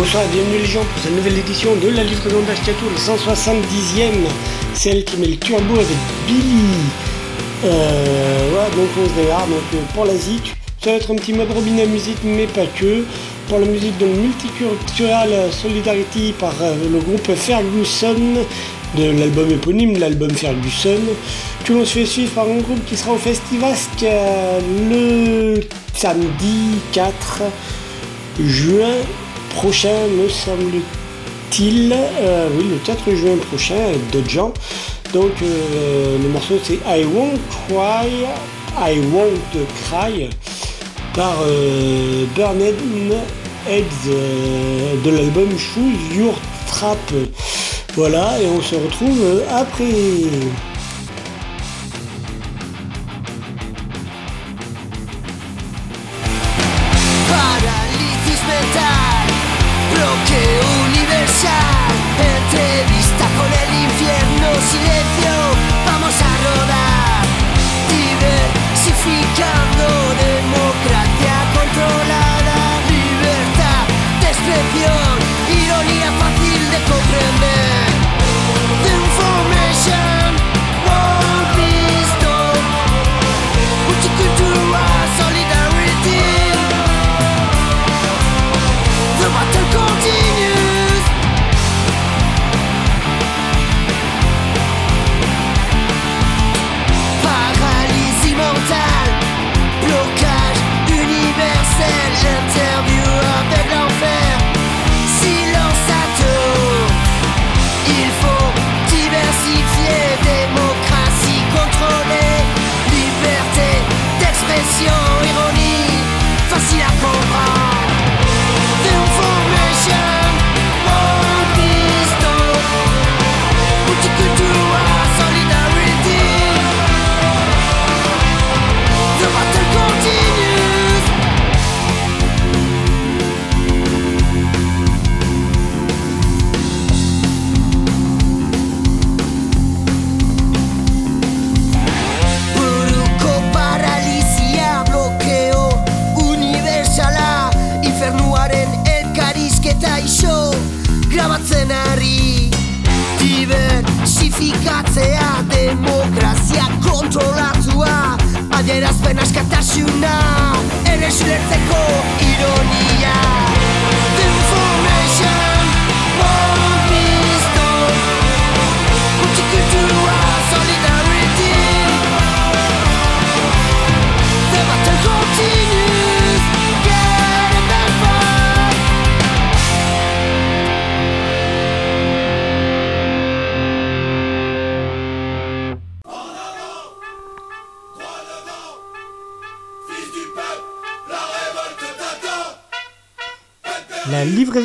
Bonsoir et bienvenue les gens pour cette nouvelle édition de la livraison d'Ashkatou, le 170e, celle qui met le turbo avec Billy. Euh, voilà, donc on se démarre donc, euh, pour la ZIC. Ça va être un petit mode robinet musique, mais pas que. Pour la musique de Multicultural Solidarity par euh, le groupe Ferguson de l'album éponyme, l'album Ferguson, que l'on se fait suivre par un groupe qui sera au Festivasque euh, le samedi 4 juin prochain, me semble-t-il. Euh, oui, le 4 juin prochain, d'autres gens. Donc, euh, le morceau c'est I Won't Cry, I Won't Cry, par euh, Burned Eggs euh, de l'album Choose Your Trap. Voilà, et on se retrouve après.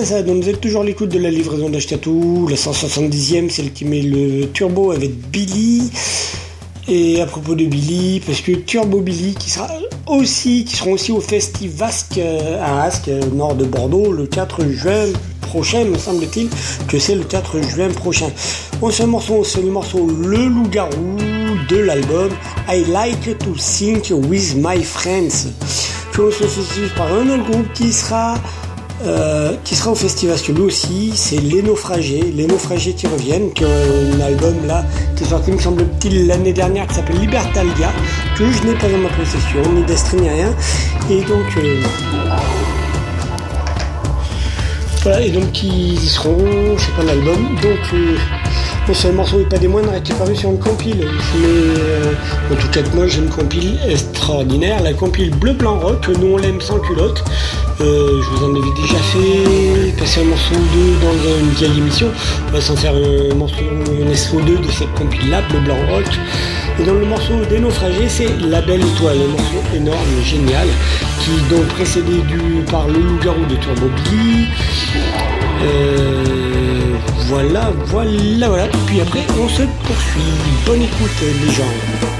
Donc vous êtes toujours à l'écoute de la livraison d'Achetatou, la 170e, celle qui met le turbo avec Billy. Et à propos de Billy, parce que Turbo Billy qui sera aussi, qui seront aussi au Festivasque euh, à euh, nord de Bordeaux, le 4 juin prochain, me semble-t-il, que c'est le 4 juin prochain. Bon, ce morceau, c'est le morceau Le Loup-Garou de l'album I Like to Think with My Friends. On se suivi par un autre groupe qui sera euh, qui sera au festival lui aussi, c'est Les Naufragés, Les Naufragés qui reviennent, qui ont un album là qui est sorti me semble-t-il l'année dernière qui s'appelle Libertalia, que je n'ai pas dans ma possession, ni d'estrie ni rien, et donc euh, voilà, et donc ils y seront, je sais pas l'album, donc euh, bon, ce morceau n'est pas des moindres, est paru sur une compile, mais euh, en tout cas moi j'ai une compile extraordinaire, la compile Bleu Blanc Rock, nous on l'aime sans culotte, euh, je vous en avais déjà fait passer un morceau ou deux dans une vieille émission. On va s'en faire un morceau, un SO2 de cette compile-là, Bleu Blanc Rock. Et dans le morceau des naufragés, c'est La Belle Étoile, un morceau énorme, génial, qui est donc précédé du, par le loup-garou de Turbo voilà, voilà, voilà. Puis après, on se poursuit. Bonne écoute, les gens.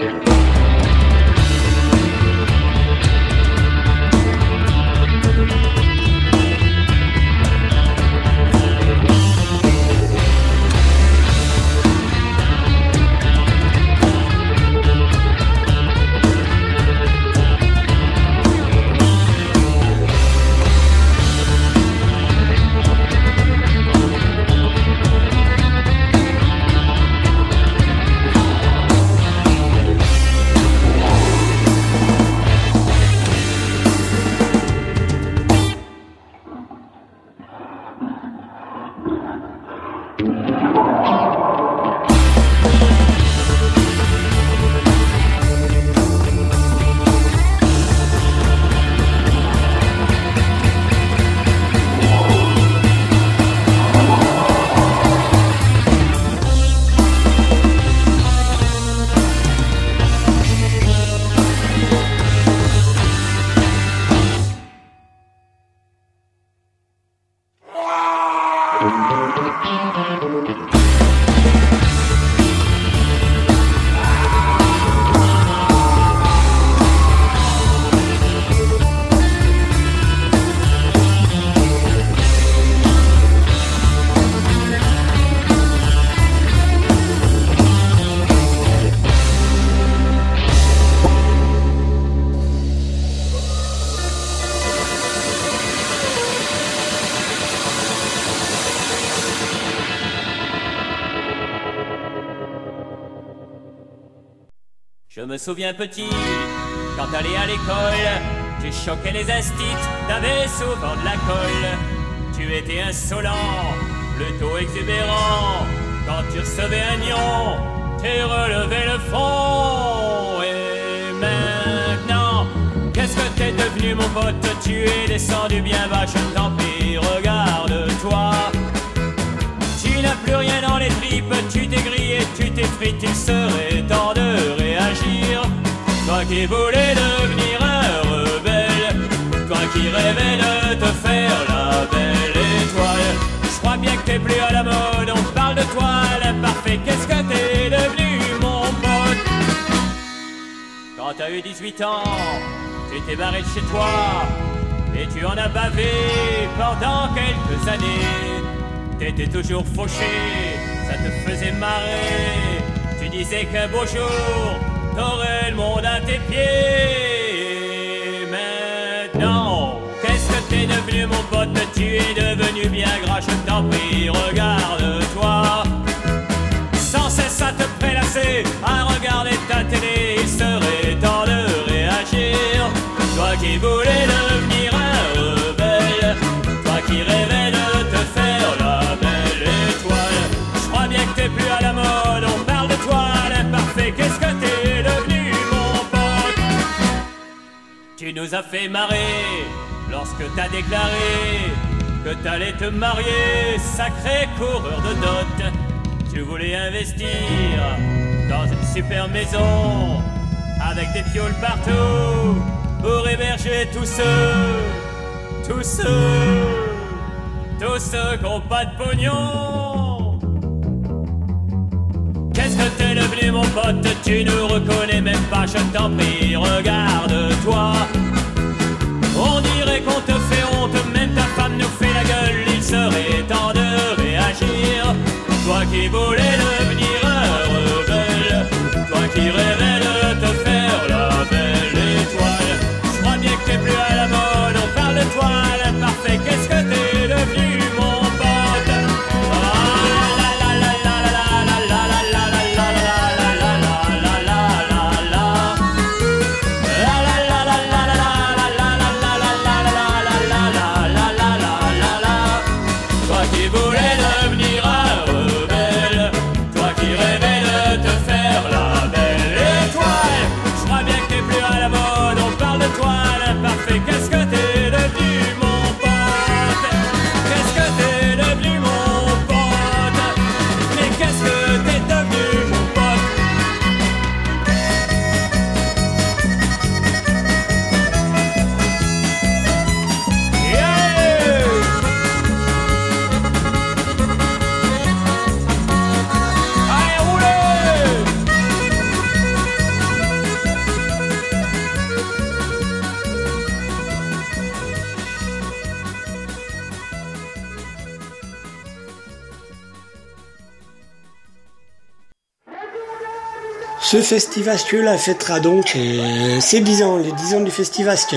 Je me souviens petit, quand t'allais à l'école, tu choquais les instits, t'avais souvent de la colle. Tu étais insolent, plutôt exubérant. Quand tu recevais un nion, tu relevais le front. Et maintenant, qu'est-ce que t'es devenu, mon pote? Tu es descendu bien bas, je t'en prie, regarde-toi. Plus rien dans les tripes, tu t'es grillé, tu t'es frite, il serait temps de réagir. Toi qui voulais devenir un rebelle, toi qui rêvais de te faire la belle étoile. Je crois bien que t'es plus à la mode, on parle de toi, l'imparfait, qu'est-ce que t'es devenu, mon pote? Quand t'as eu 18 ans, tu t'es barré de chez toi, et tu en as bavé pendant quelques années. T'étais toujours fauché, ça te faisait marrer. Tu disais qu'un beau jour, t'aurais le monde à tes pieds. Maintenant, qu'est-ce que t'es devenu, mon pote? Tu es devenu bien gras, je t'en prie, regarde-toi. Sans cesse à te prélasser, à regarder ta télé, il serait temps de réagir. Toi qui voulais devenir Nous as fait marrer lorsque t'as déclaré que t'allais te marier, sacré coureur de dot. Tu voulais investir dans une super maison avec des pioles partout pour héberger tous ceux, tous ceux, tous ceux qui ont pas de pognon. Qu'est-ce que t'es devenu mon pote? Tu nous reconnais même pas, je t'en prie, regarde-toi. On dirait qu'on te fait honte, même ta femme nous fait la gueule, il serait temps de réagir. Toi qui voulais devenir rebelle, toi qui rêvais Ce festivasque-là fêtera donc euh, ses 10 ans, les 10 ans du festivasque.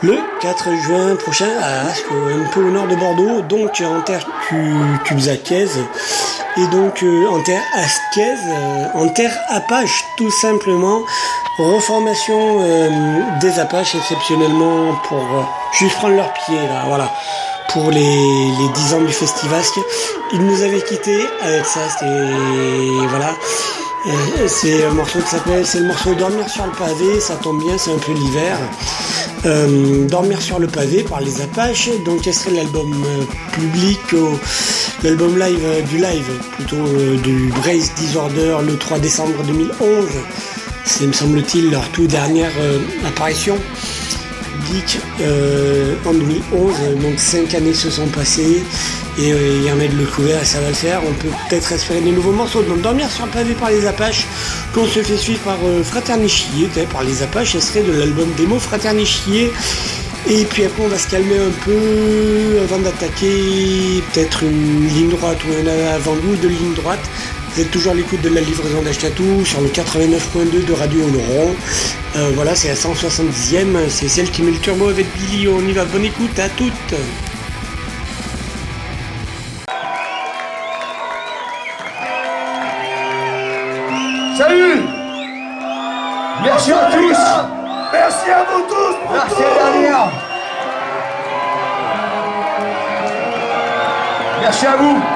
Le 4 juin prochain à un peu au nord de Bordeaux, donc en terre cu- cubzacaise et donc euh, en terre ascaise, euh, en terre apache tout simplement. Reformation euh, des apaches exceptionnellement pour euh, juste prendre leurs pieds là, voilà. Pour les, les 10 ans du festivasque. Ils nous avaient quittés avec ça, c'était voilà. C'est un morceau qui s'appelle, c'est le morceau Dormir sur le pavé, ça tombe bien, c'est un peu l'hiver. Euh, Dormir sur le pavé par les Apaches, donc extrait de l'album euh, public, l'album live euh, du live, plutôt du Brace Disorder le 3 décembre 2011. C'est, me semble-t-il, leur tout dernière apparition publique en 2011. Donc cinq années se sont passées et euh, il y en a de le couvert et ça va le faire. On peut peut-être espérer des nouveaux morceaux. Donc dormir sur le pavé par les Apaches, qu'on se fait suivre par euh, Fraternichier, par les Apaches, extrait de l'album démo Fraternichier. Et puis après on va se calmer un peu avant d'attaquer peut-être une ligne droite ou un avant-goût de ligne droite. Vous êtes toujours à l'écoute de la livraison d'Achetatou sur le 89.2 de Radio Oloron. Euh, voilà, c'est la 170e, c'est celle qui met le turbo avec Billy. On y va, bonne écoute à toutes. Merci à tous. Merci à vous tous. Merci Daniel, Merci à vous.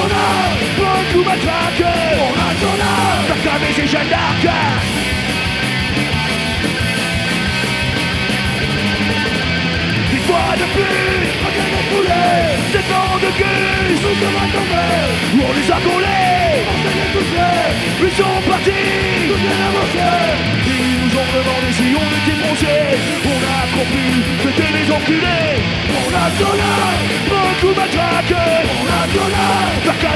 journal Pour tout matraque Pour un journal T'as ces Jeanne d'Arc Une fois de plus Regardez couler Ces bancs de cul Sous le tomber On les a collés On s'est les Ils sont partis Tout est avancé si on. On a compris, c'était les enculés. Mon national, beaucoup matraque.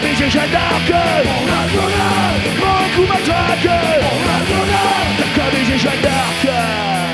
Et Jeanne d'Arc. Mon national, beaucoup matraque. Barcade et Jeanne d'Arc.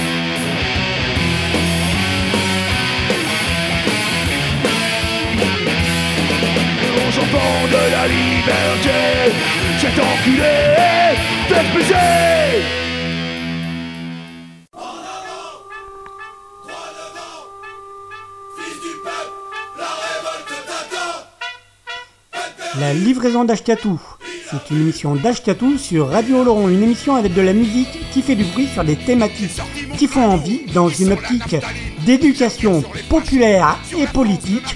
de la liberté. La livraison d'Ashkatou. C'est une émission d'Ashkatou sur Radio Laurent, une émission avec de la musique qui fait du bruit sur des thématiques qui font envie dans une optique d'éducation populaire et politique,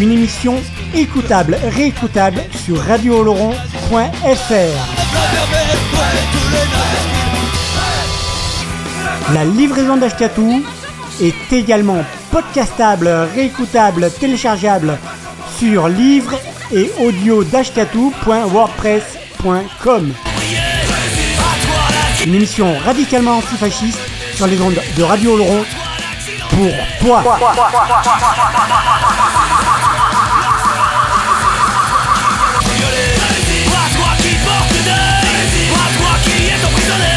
Une émission écoutable, réécoutable sur radiooloron.fr. La livraison d'Ashkatou est également podcastable, réécoutable, téléchargeable sur livre et audio d'ashkatou.wordpress.com. Une émission radicalement antifasciste sur les ondes de Radio Laurent pour toi. Toi, toi qui porte deuil Toi, toi qui es emprisonné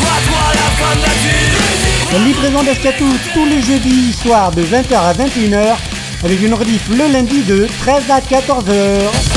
Toi, toi la fin de la vie La livraison d'Ashkatou tous les jeudis soirs de 20h à 21h avec une rediff le lundi de 13 à 14h.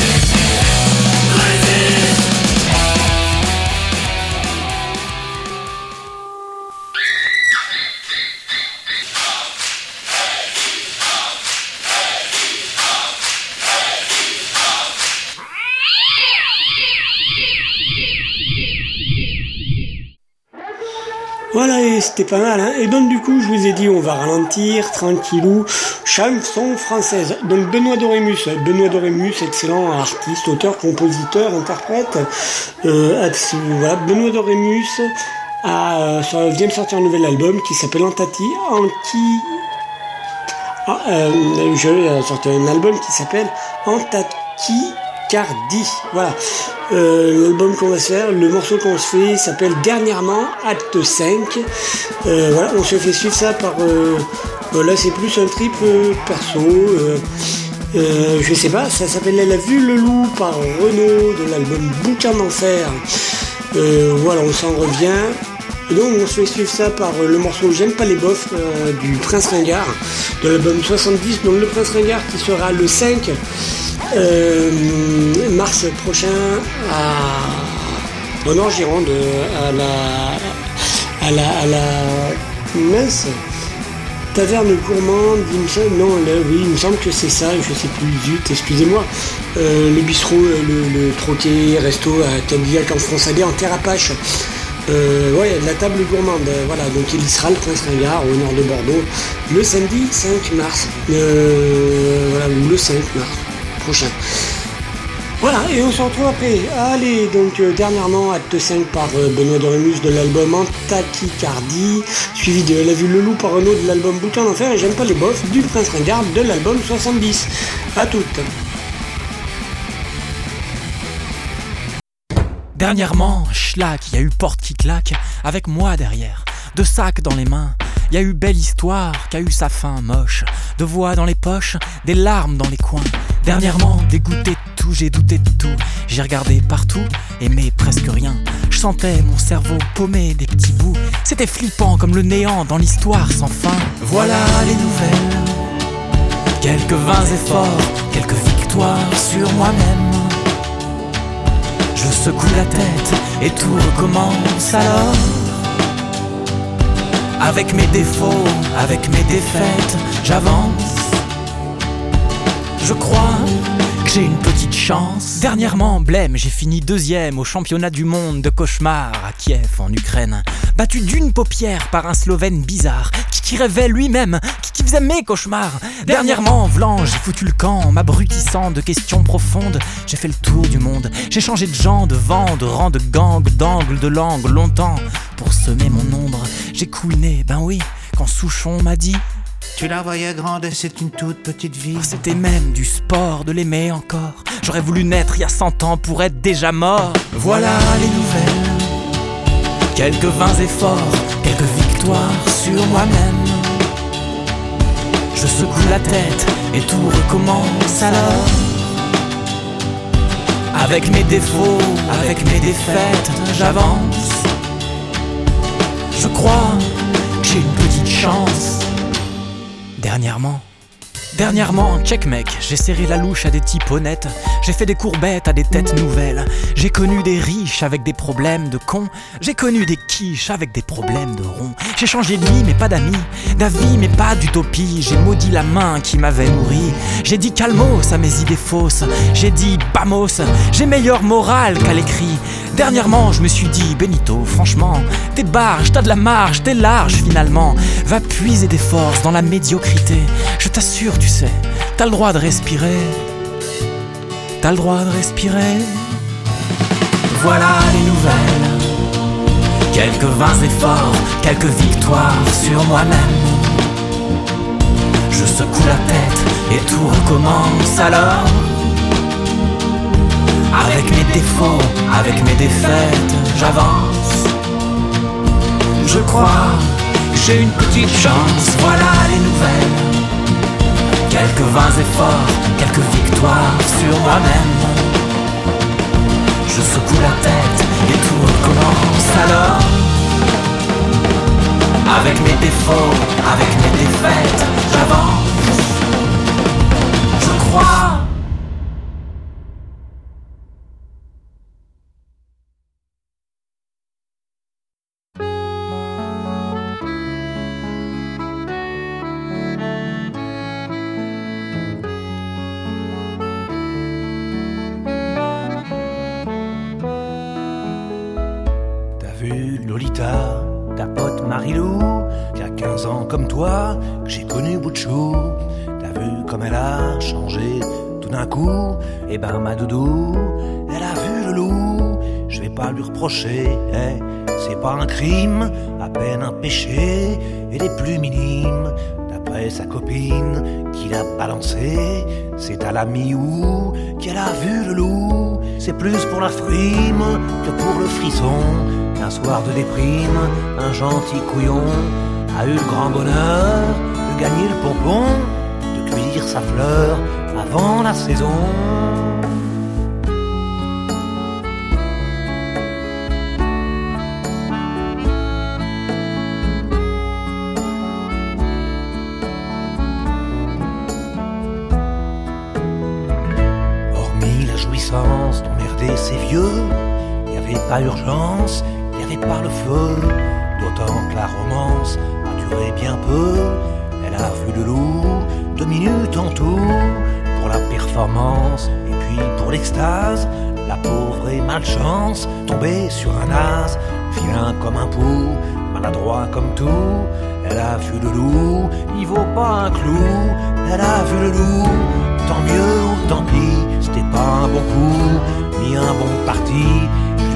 C'était pas mal. Hein et donc du coup, je vous ai dit, on va ralentir, tranquillou, chanson française. Donc Benoît Dorémus, Benoît Dorémus, excellent artiste, auteur, compositeur, interprète. Euh, Benoît Dorémus a, euh, vient de sortir un nouvel album qui s'appelle Antati, Anti... Ah, euh, je vais sortir un album qui s'appelle Antati Cardi. Voilà. Euh, L'album qu'on va se faire, le morceau qu'on se fait s'appelle Dernièrement, Acte 5. Euh, voilà, on se fait suivre ça par. Euh, là, c'est plus un trip euh, perso. je sais pas, ça s'appelle Elle a vu le loup par Renault de l'album Bouquin d'enfer. Voilà, on s'en revient. Et donc on se suivre ça par euh, le morceau J'aime pas les bofs euh, du Prince Ringard de l'album 70. Donc le Prince Ringard qui sera le 5 euh, mars prochain à, Nord Gironde à la, à la, à la mince taverne gourmande, il me semble, non, là, oui, il me semble que c'est ça, je sais plus, zut, excusez-moi. Le bistrot, le, le troquet, resto à Cadillac en France en terre Apache. Euh, ouais, la table gourmande, euh, voilà, donc il y sera le Prince Ringard au nord de Bordeaux le samedi 5 mars, euh, voilà, le 5 mars prochain. Voilà, et on se retrouve après. Allez, donc euh, dernièrement, acte 5 par Benoît Doremus de l'album En Tachycardie, suivi de La Vue le Loup par Renault de l'album Bouton d'Enfer et J'aime pas les bofs du Prince Ringard de l'album 70. À toutes. Dernièrement, schlack, y a eu porte qui claque, avec moi derrière, deux sacs dans les mains. Y a eu belle histoire, qui a eu sa fin moche, de voix dans les poches, des larmes dans les coins. Dernièrement, dégoûté de tout, j'ai douté de tout. J'ai regardé partout, aimé presque rien. Je sentais mon cerveau paumé des petits bouts. C'était flippant comme le néant dans l'histoire sans fin. Voilà les nouvelles. Quelques vains efforts, quelques victoires sur moi-même. Je secoue la tête et tout recommence alors. Avec mes défauts, avec mes défaites, j'avance. Je crois j'ai une petite chance. Dernièrement, blême, j'ai fini deuxième au championnat du monde de cauchemar à Kiev en Ukraine. Battu d'une paupière par un Slovène bizarre qui, rêvait lui-même, qui, qui faisait mes cauchemars. Dernièrement, Vlan, j'ai foutu le camp, m'abrutissant de questions profondes. J'ai fait le tour du monde, j'ai changé de gens, de vent, de rang, de gang, d'angle, de langue, longtemps. Pour semer mon ombre, j'ai couiné, ben oui, quand Souchon m'a dit Tu la voyais grande et c'est une toute petite vie. Oh, C'était même du sport de l'aimer encore. J'aurais voulu naître il y a 100 ans pour être déjà mort. Voilà les nouvelles. Quelques vains efforts, quelques victoires sur moi-même. Je secoue la tête et tout recommence alors. Avec mes défauts, avec mes défaites, j'avance. Je crois que j'ai une petite chance. Dernièrement. Dernièrement, check mec, j'ai serré la louche à des types honnêtes, j'ai fait des courbettes à des têtes nouvelles, j'ai connu des riches avec des problèmes de cons, j'ai connu des quiches avec des problèmes de ronds, j'ai changé de vie mais pas d'amis, d'avis mais pas d'utopie, j'ai maudit la main qui m'avait nourri, j'ai dit calmos à mes idées fausses, j'ai dit bamos, j'ai meilleur moral qu'à l'écrit, Dernièrement, je me suis dit, Benito, franchement, t'es barge, t'as de la marge, t'es large finalement. Va puiser des forces dans la médiocrité. Je t'assure, tu sais, t'as le droit de respirer. T'as le droit de respirer. Voilà les nouvelles. Quelques vains efforts, quelques victoires sur moi-même. Je secoue la tête et tout recommence alors. Avec mes défauts, avec mes défaites, j'avance. Je crois j'ai une petite chance, voilà les nouvelles. Quelques vains efforts, quelques victoires sur moi-même. Je secoue la tête et tout recommence alors. Avec mes défauts, avec mes défaites, j'avance. Je crois. Lolita, ta pote Marilou, qui a 15 ans comme toi, que j'ai connu bout de. T'as vu comme elle a changé tout d'un coup, et ben ma doudou, elle a vu le loup. Je vais pas lui reprocher, eh, c'est pas un crime, à peine un péché, et les plus minimes. D'après sa copine qui l'a balancé, c'est à la mi-août qu'elle a vu le loup. C'est plus pour la frime que pour le frisson. Qu'un soir de déprime, un gentil couillon a eu le grand bonheur de gagner le pompon, de cueillir sa fleur avant la saison. Hormis la jouissance d'emmerder ces vieux, il n'y avait pas urgence, pas le feu. D'autant que la romance a duré bien peu. Elle a vu le loup, deux minutes en tout, pour la performance et puis pour l'extase. La pauvre et malchance, tombée sur un as, vilain comme un pou, maladroit comme tout. Elle a vu le loup, il vaut pas un clou. Elle a vu le loup, tant mieux ou tant pis, c'était pas un bon coup, ni un bon parti.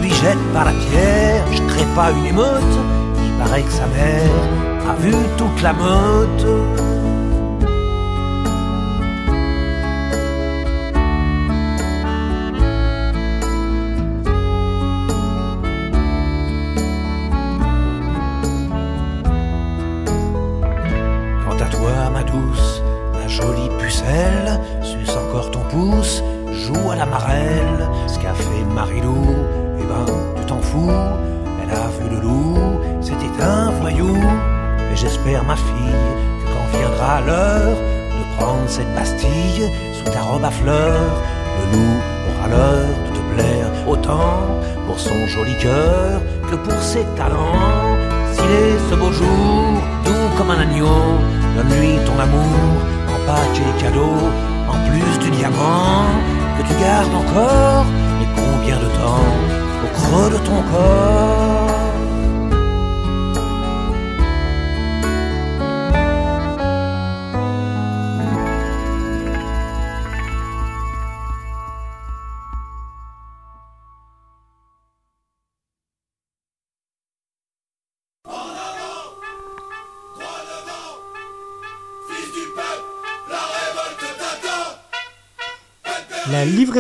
Jette pas la pierre, je crée pas une émeute. Il paraît que sa mère a vu toute la meute. Quant à toi, ma douce, ma jolie pucelle, suce encore ton pouce, joue à la marelle. Ce qu'a fait Marilou, tu t'en fous. Elle a vu le loup, c'était un voyou. Mais j'espère, ma fille, que quand viendra l'heure de prendre cette Bastille sous ta robe à fleurs, le loup aura l'heure de te plaire autant pour son joli cœur que pour ses talents. S'il est ce beau jour, doux comme un agneau, donne-lui ton amour en paquet cadeau, en plus du diamant que tu gardes encore. Mais combien de temps de ton corps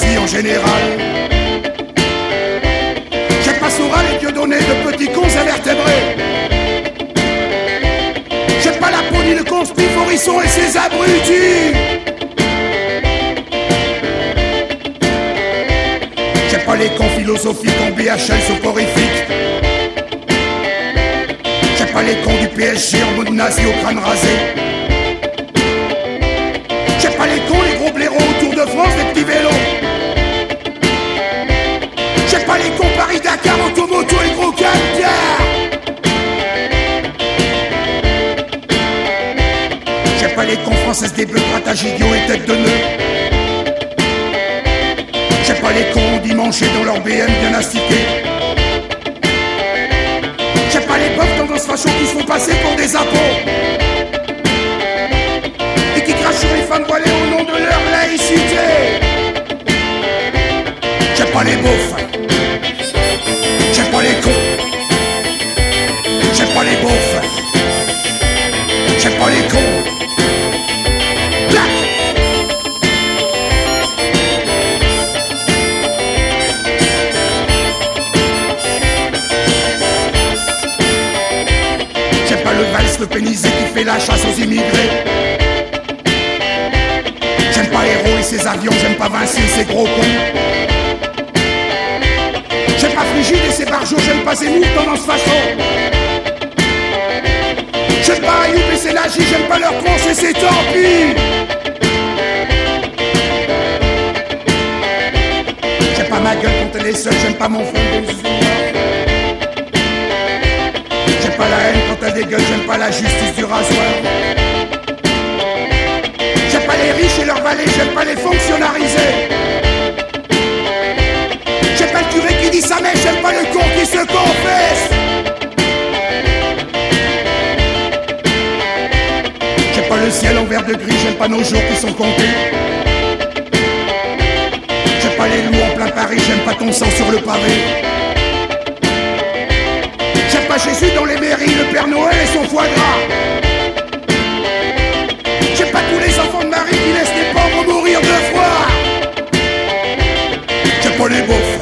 Les en général. J'ai pas Soral et Dieudonné de petits cons invertébrés. J'ai pas la peau ni le conspi Forisson et ses abrutis. J'ai pas les cons philosophiques en BHL soporifique. J'ai pas les cons du PSG en mode nazi au crâne rasé. Idiot et de. J'ai pas les cons dimanche dans leur BM bien astiqués. J'ai pas les bofs tendance facho qui se font passer pour des impôts Et qui crachent sur les femmes voilées au nom de leur laïcité. J'ai pas les beaufs. J'ai pas les cons. J'ai pas les beaufs. J'ai pas les cons fait la chasse aux immigrés. J'aime pas l'héros et ses avions, j'aime pas Vinci et ses gros cons. J'aime pas Frigide et ses barjots, j'aime pas Zemmour, tendance façon. J'aime pas Ayoub et ses lagis, j'aime pas leur tronche et c'est tant pis. J'aime pas ma gueule quand elle est seule, j'aime pas mon front J'aime pas la haine j'aime pas la justice du rasoir. J'aime pas les riches et leurs valets, j'aime pas les fonctionnalisés. J'aime pas le curé qui dit sa mère, j'aime pas le con qui se confesse. J'aime pas le ciel en vert de gris, j'aime pas nos jours qui sont comptés. J'aime pas les loups en plein Paris, j'aime pas ton sang sur le pavé. Jésus dans les mairies, le Père Noël et son foie gras. J'aime pas tous les enfants de Marie qui laissent des pauvres mourir de froid. J'aime pas les beaufs.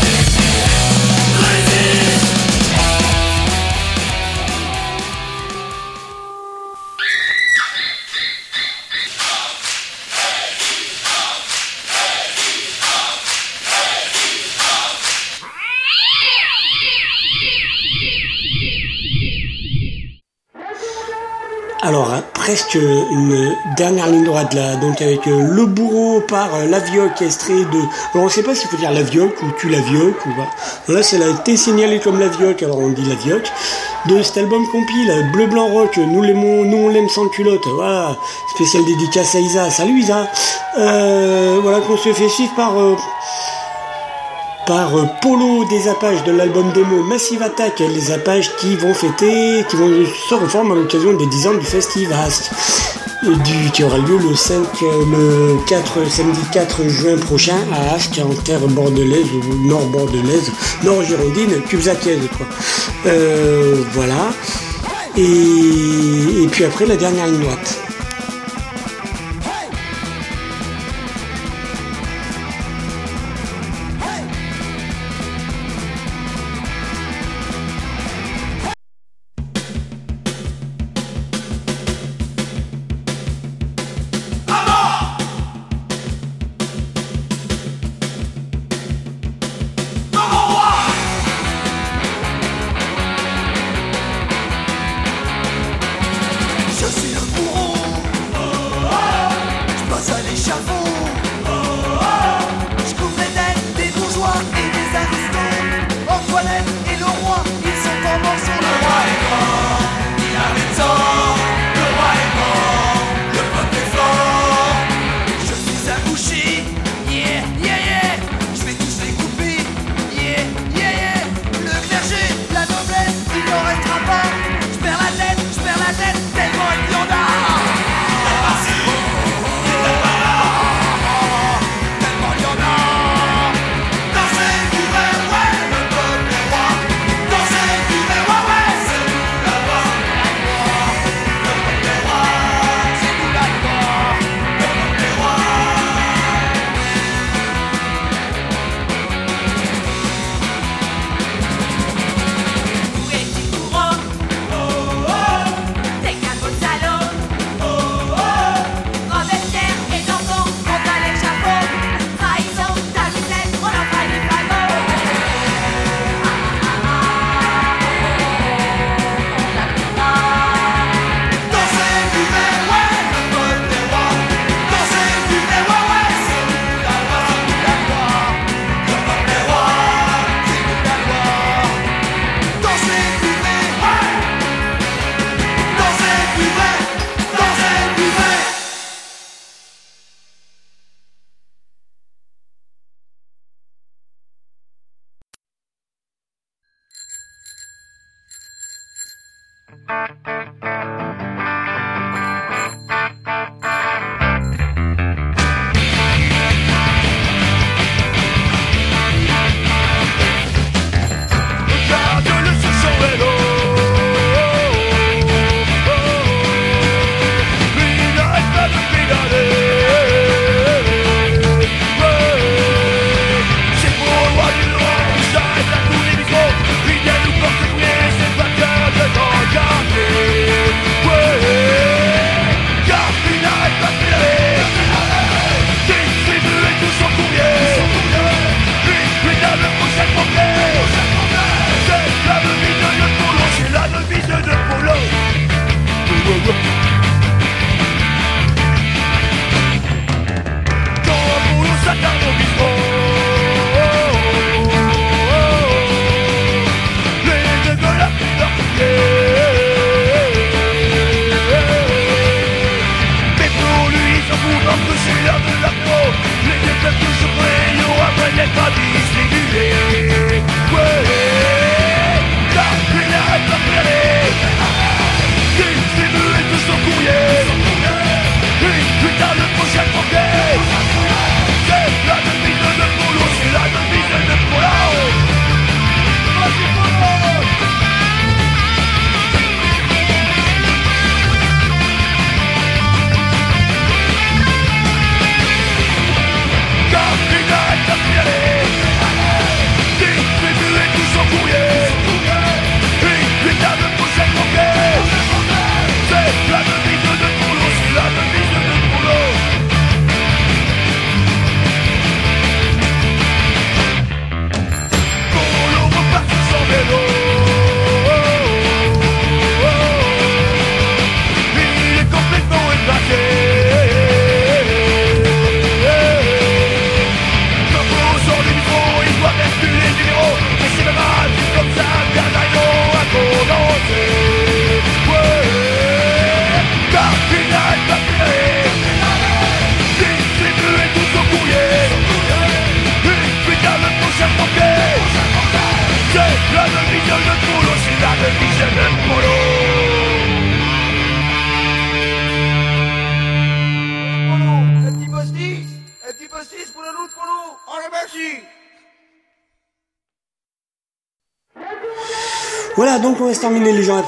Alors, hein, presque une dernière ligne droite là, donc avec euh, le bourreau par euh, la estrée de. Alors, on sait pas s'il faut dire la ou tu la ou pas. Là, c'est la T'es signalé comme la alors on dit la. De cet album compile, Bleu Blanc Rock, nous l'aimons, nous on l'aime sans culotte, voilà. Spécial dédicace à Isa. Salut Isa. Euh, voilà qu'on se fait suivre par. Par Polo des Apaches de l'album démo Massive Attack, les Apaches qui vont fêter, qui vont se reformer à l'occasion des 10 ans du Festivast, euh, du, qui aura lieu le 5, euh, le 4, samedi 4 juin prochain à Asque, en terre bordelaise ou nord bordelaise, nord girondine, cubzacienne quoi. Euh, voilà. Et, et puis après la dernière ligne droite.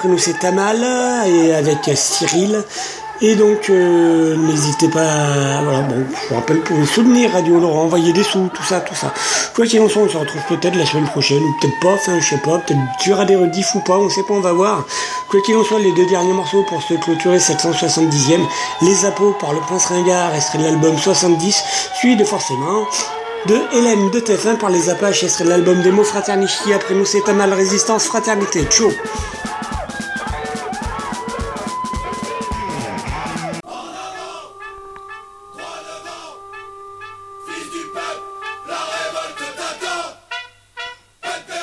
Nous, c'est Tamal et avec Cyril. Et donc, euh, n'hésitez pas, voilà, bon, je vous rappelle, pour les soutenir Radio Laurent, envoyer des sous, tout ça, tout ça. Quoi qu'il en soit, on se retrouve peut-être la semaine prochaine, ou peut-être pas, enfin, je sais pas, peut-être tu y aura des rediffs ou pas, on sait pas, on va voir. Quoi qu'il en soit, les deux derniers morceaux pour se clôturer 770e, Les Appos par le Prince Ringard, extrait de l'album 70, suivi de forcément de Hélène de TF1 par les Apaches, extrait de l'album Demo Fraternici, après nous c'est Tamal Résistance Fraternité, ciao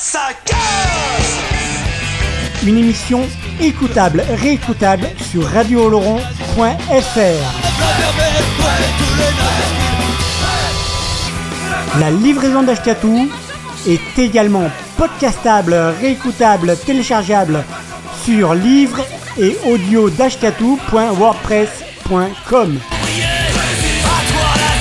Ça casse Une émission écoutable, réécoutable sur radiooloron.fr. La livraison d'Ashkatou est également podcastable, réécoutable, téléchargeable sur livre et audio d'ashkatou.wordpress.com.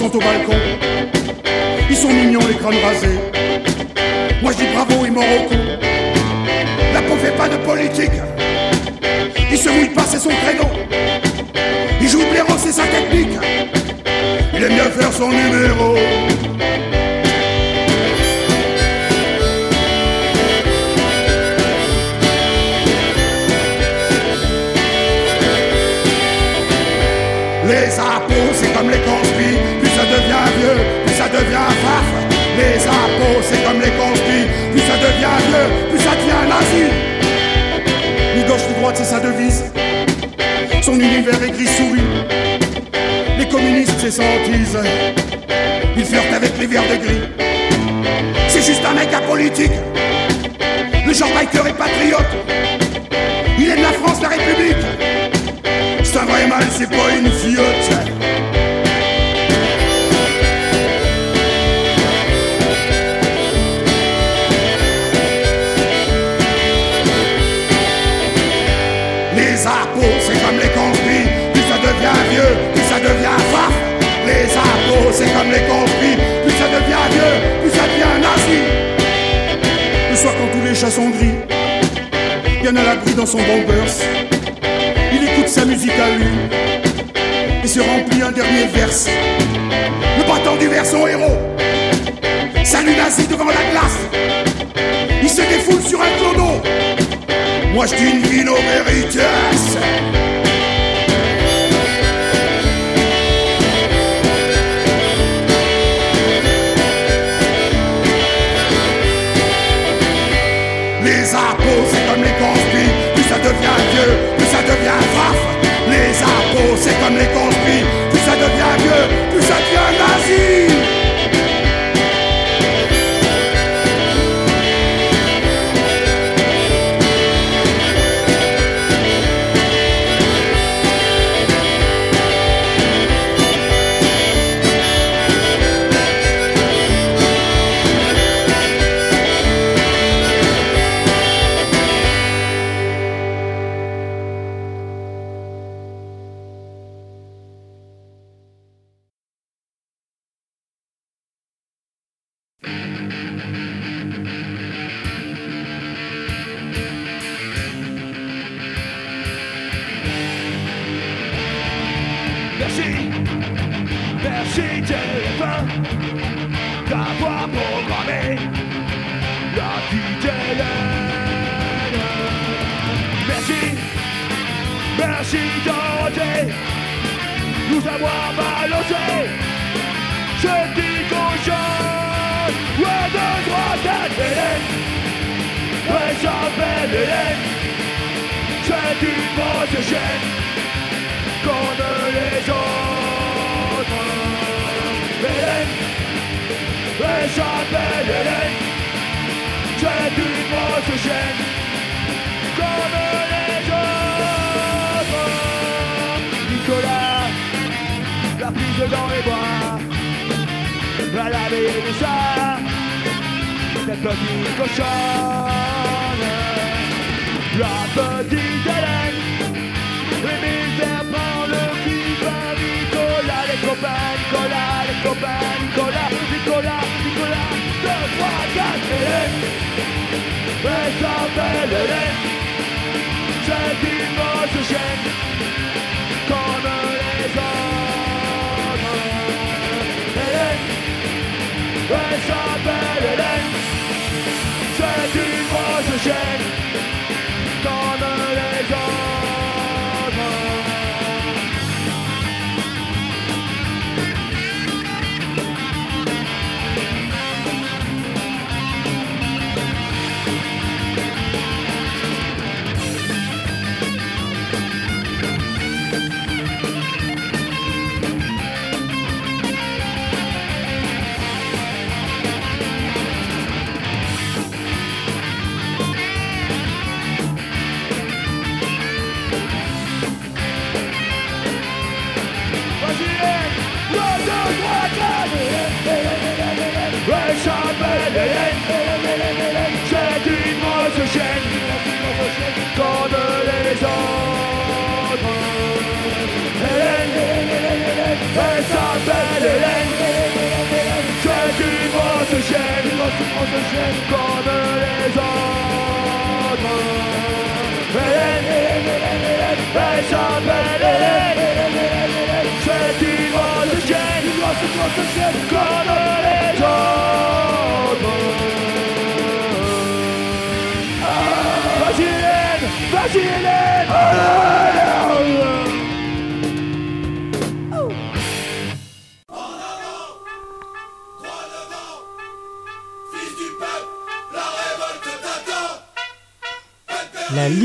Sont au balcon. Ils sont mignons, les crânes rasés. Moi je dis bravo, ils cou. La peau fait pas de politique. Il se mouille pas, c'est son créneau. Il joue blaireau, c'est sa technique. Il aime bien faire son numéro. Devient faf. Les impôts, c'est comme les conspis, plus ça devient vieux, plus ça devient nazi. Ni gauche ni droite, c'est sa devise. Son univers est gris-souris. Les communistes, c'est hantise. Il flirte avec les verres de gris. C'est juste un mec apolitique. Le genre biker est patriote. Il aime la France, la République. C'est un vrai mal, c'est pas une fiotte. C'est comme les conspis, plus ça devient vieux, plus ça devient nazi. Le soir quand tous les chats sont gris, il y en a l'abri dans son bombers. Il écoute sa musique à lui et se remplit un dernier verse. Le battant du vers son héros. Salut nazi devant la glace. Il se défoule sur un clodo. Moi je dis une vino veritas. Impôts, c'est comme les conspis, plus ça devient vieux, plus ça devient faf. Les impôts, c'est comme les conspis, Cette petite La petite Hélène Émile prend le à Nicolas Les copains, Nicolas, les copains, Nicolas Nicolas, Nicolas, deux, trois, quatre Hélène. Elle s'appelle Hélène C'est une grosse chaîne Comme les autres. Hélène Hélène Revolution chaîne Comme les autres Hélène Elle s'appelle